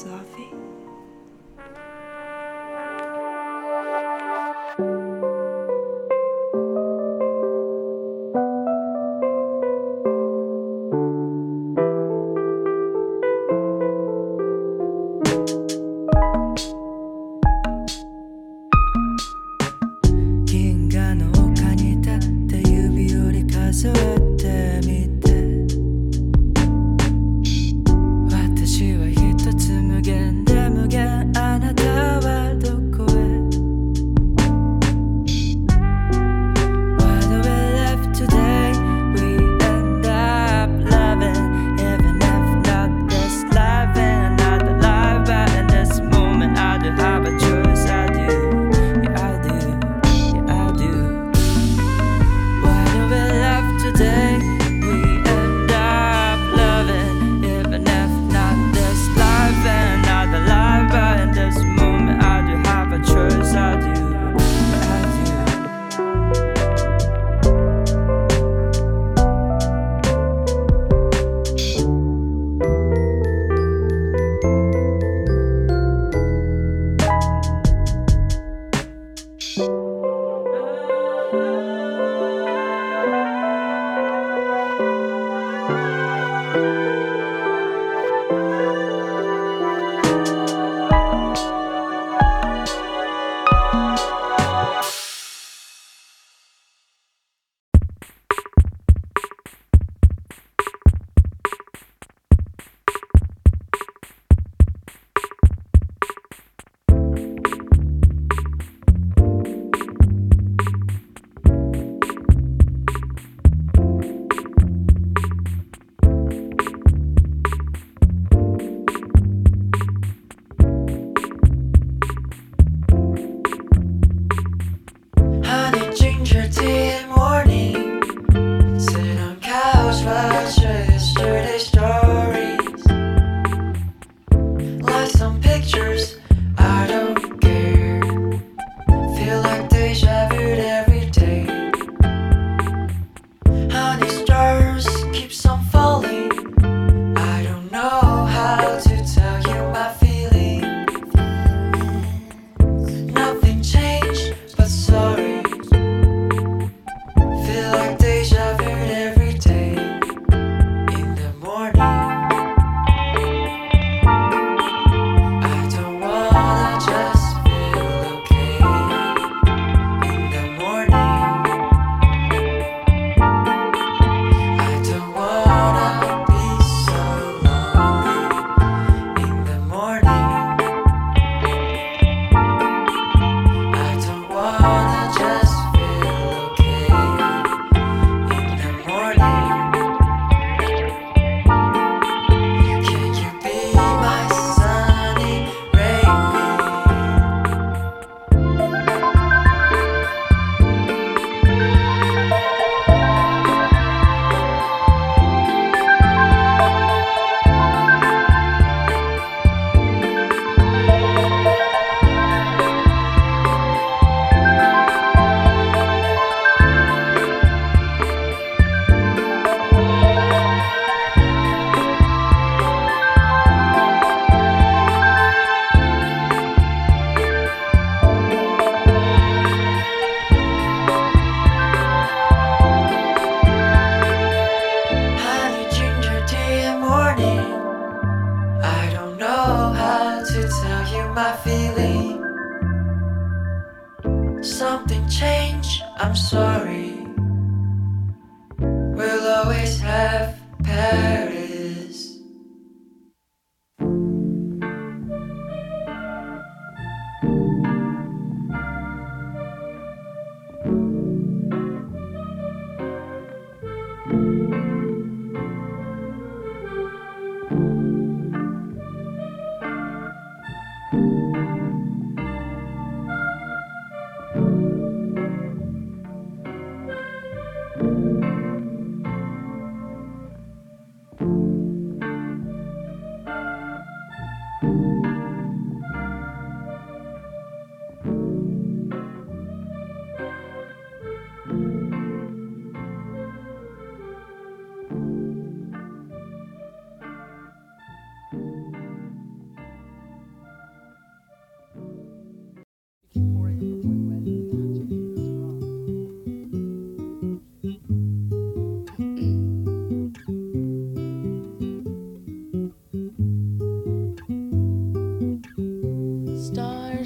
Sophie.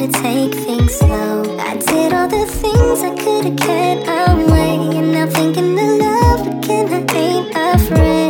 to take things slow. I did all the things I could have kept away, and now thinking the love again, I ain't afraid.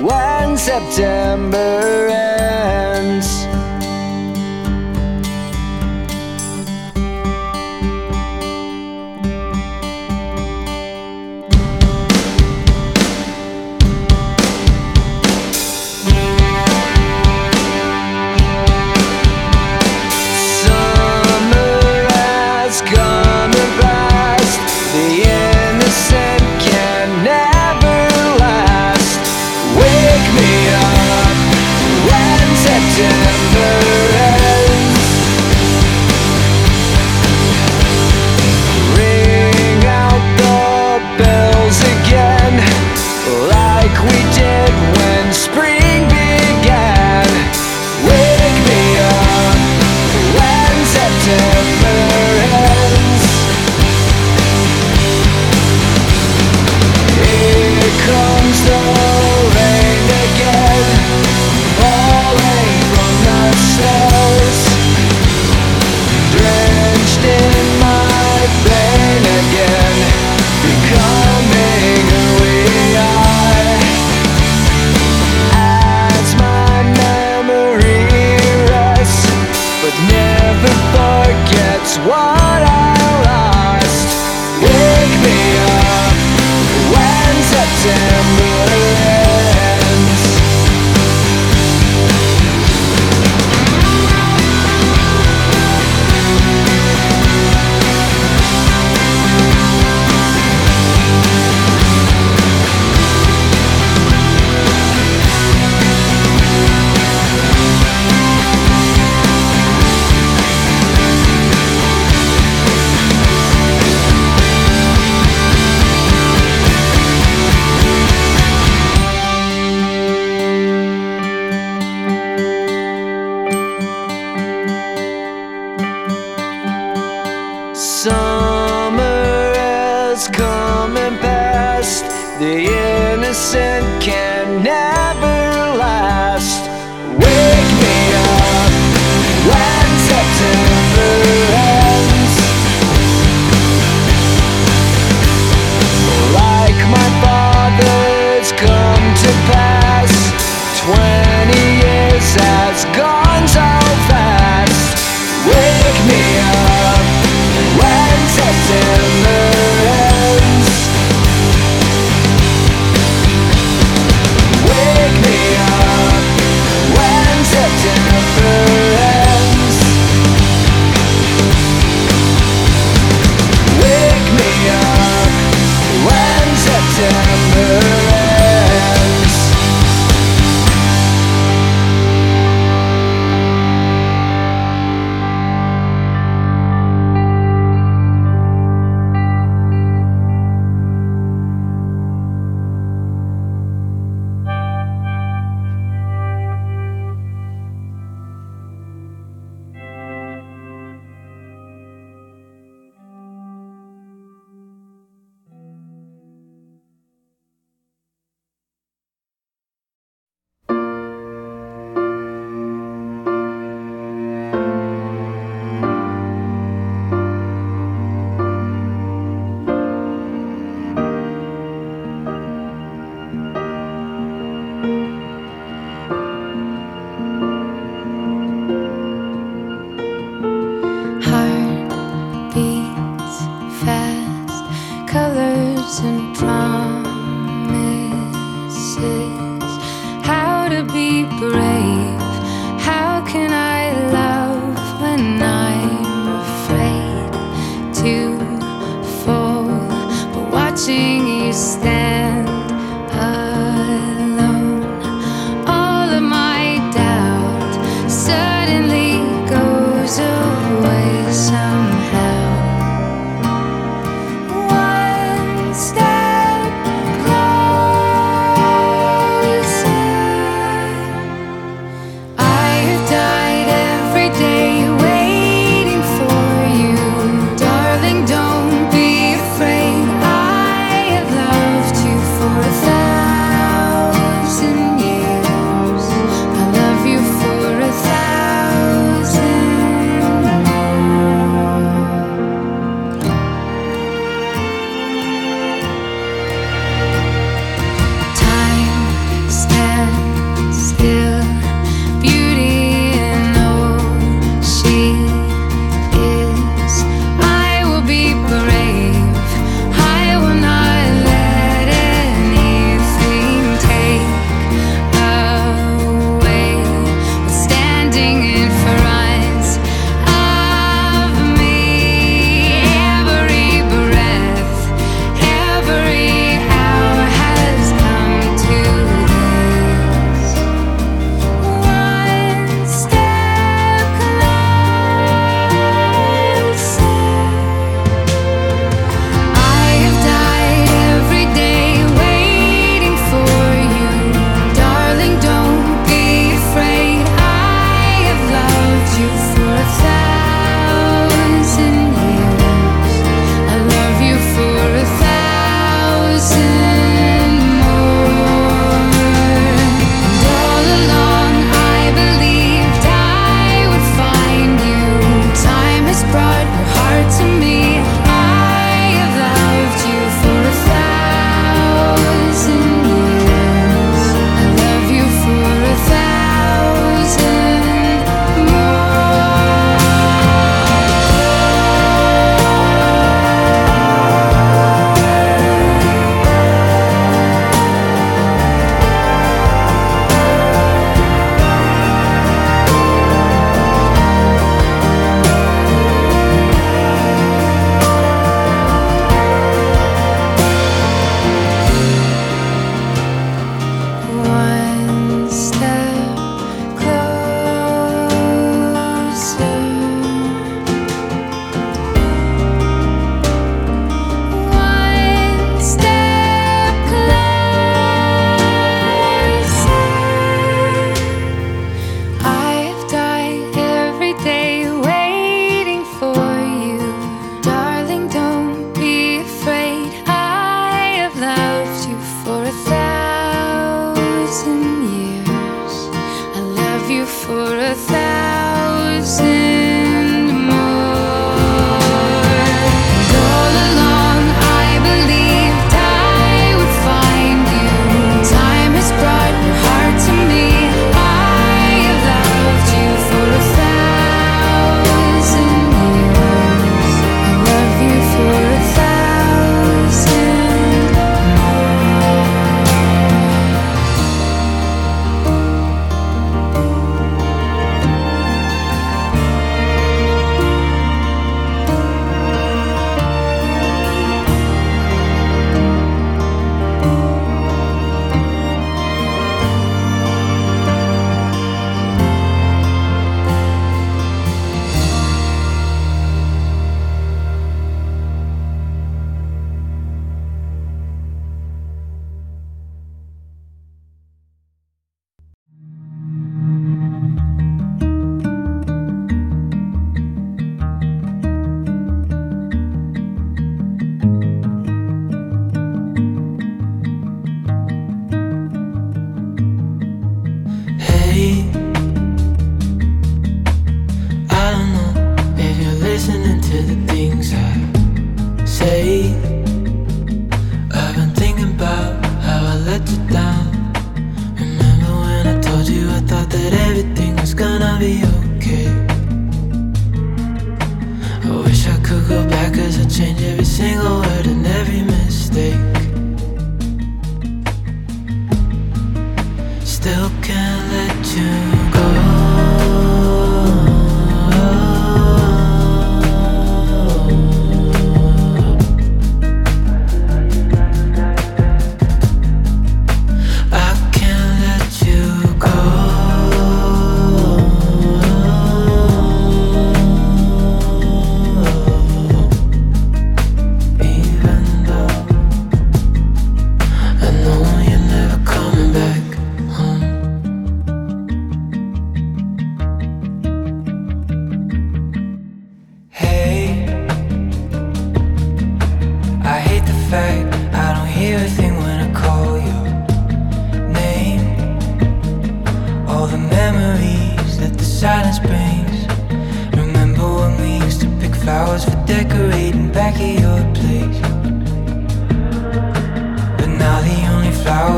when September come and passed. The innocent can never last.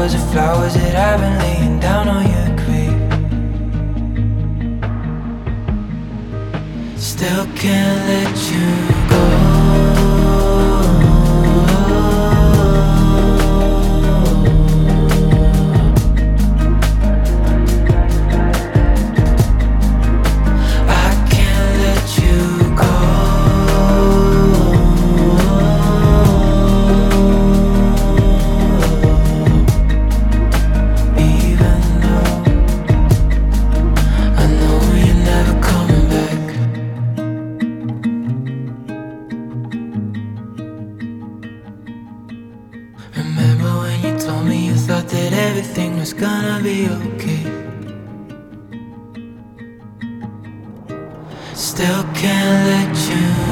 hours of flowers that I've been laying down on your grave. Still can't let you. Still can't let you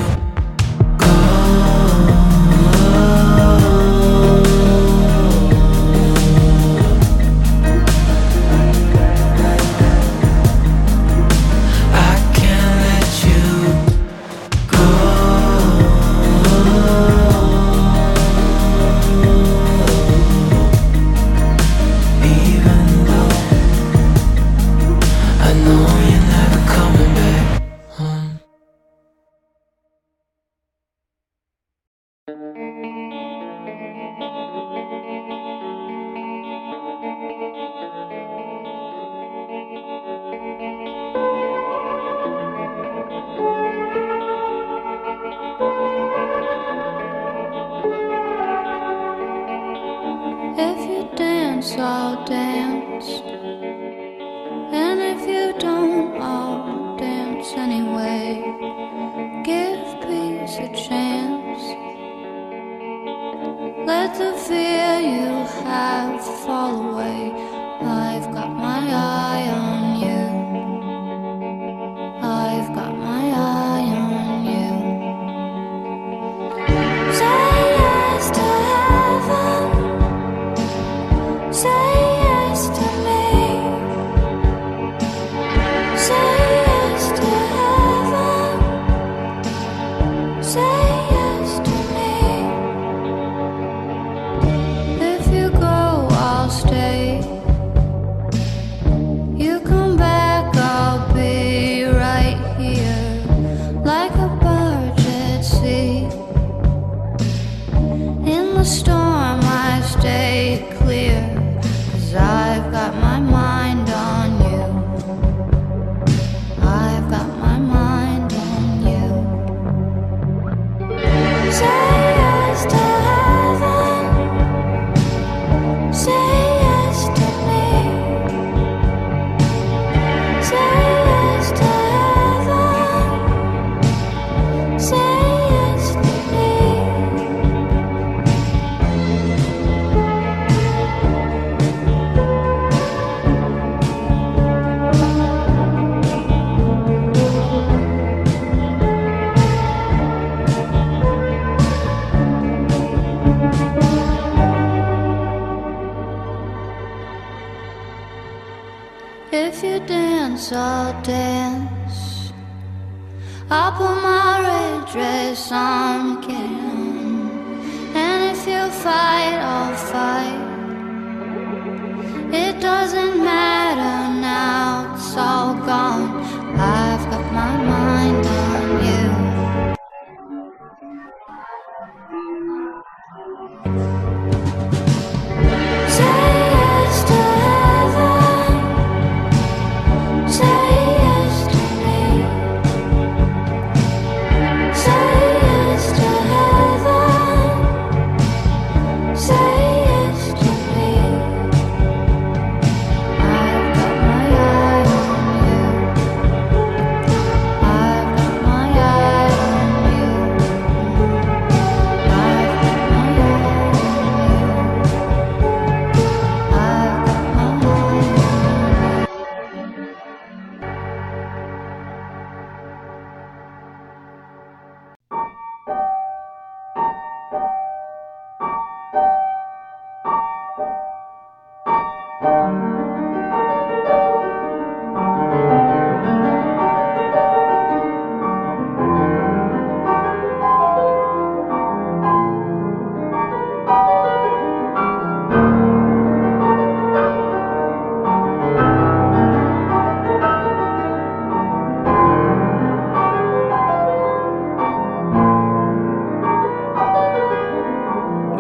the fear you have fall away.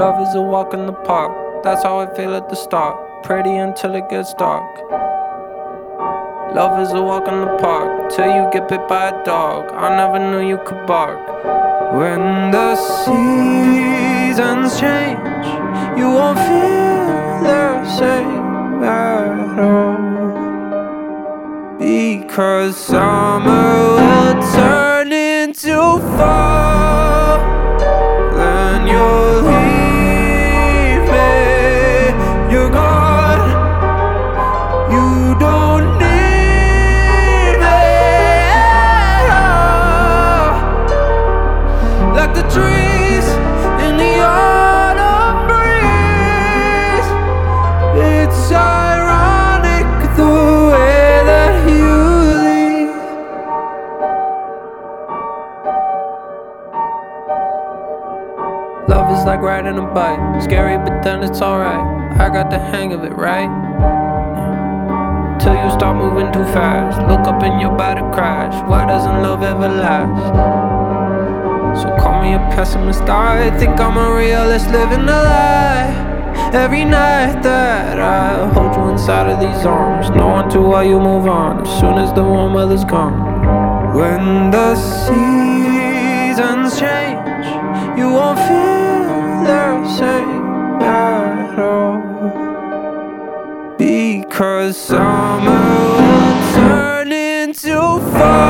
Love is a walk in the park. That's how I feel at the start. Pretty until it gets dark. Love is a walk in the park till you get bit by a dog. I never knew you could bark. When the seasons change, you won't feel the same at all. Because summer will turn into fall. Love is like riding a bike. Scary, but then it's alright. I got the hang of it, right? Till you start moving too fast. Look up and you're about to crash. Why doesn't love ever last? So call me a pessimist. I think I'm a realist living a lie. Every night that I hold you inside of these arms, no one to why you move on as soon as the warm weather's gone. When the seasons change, you won't feel same at all. Because summer will turn into fall.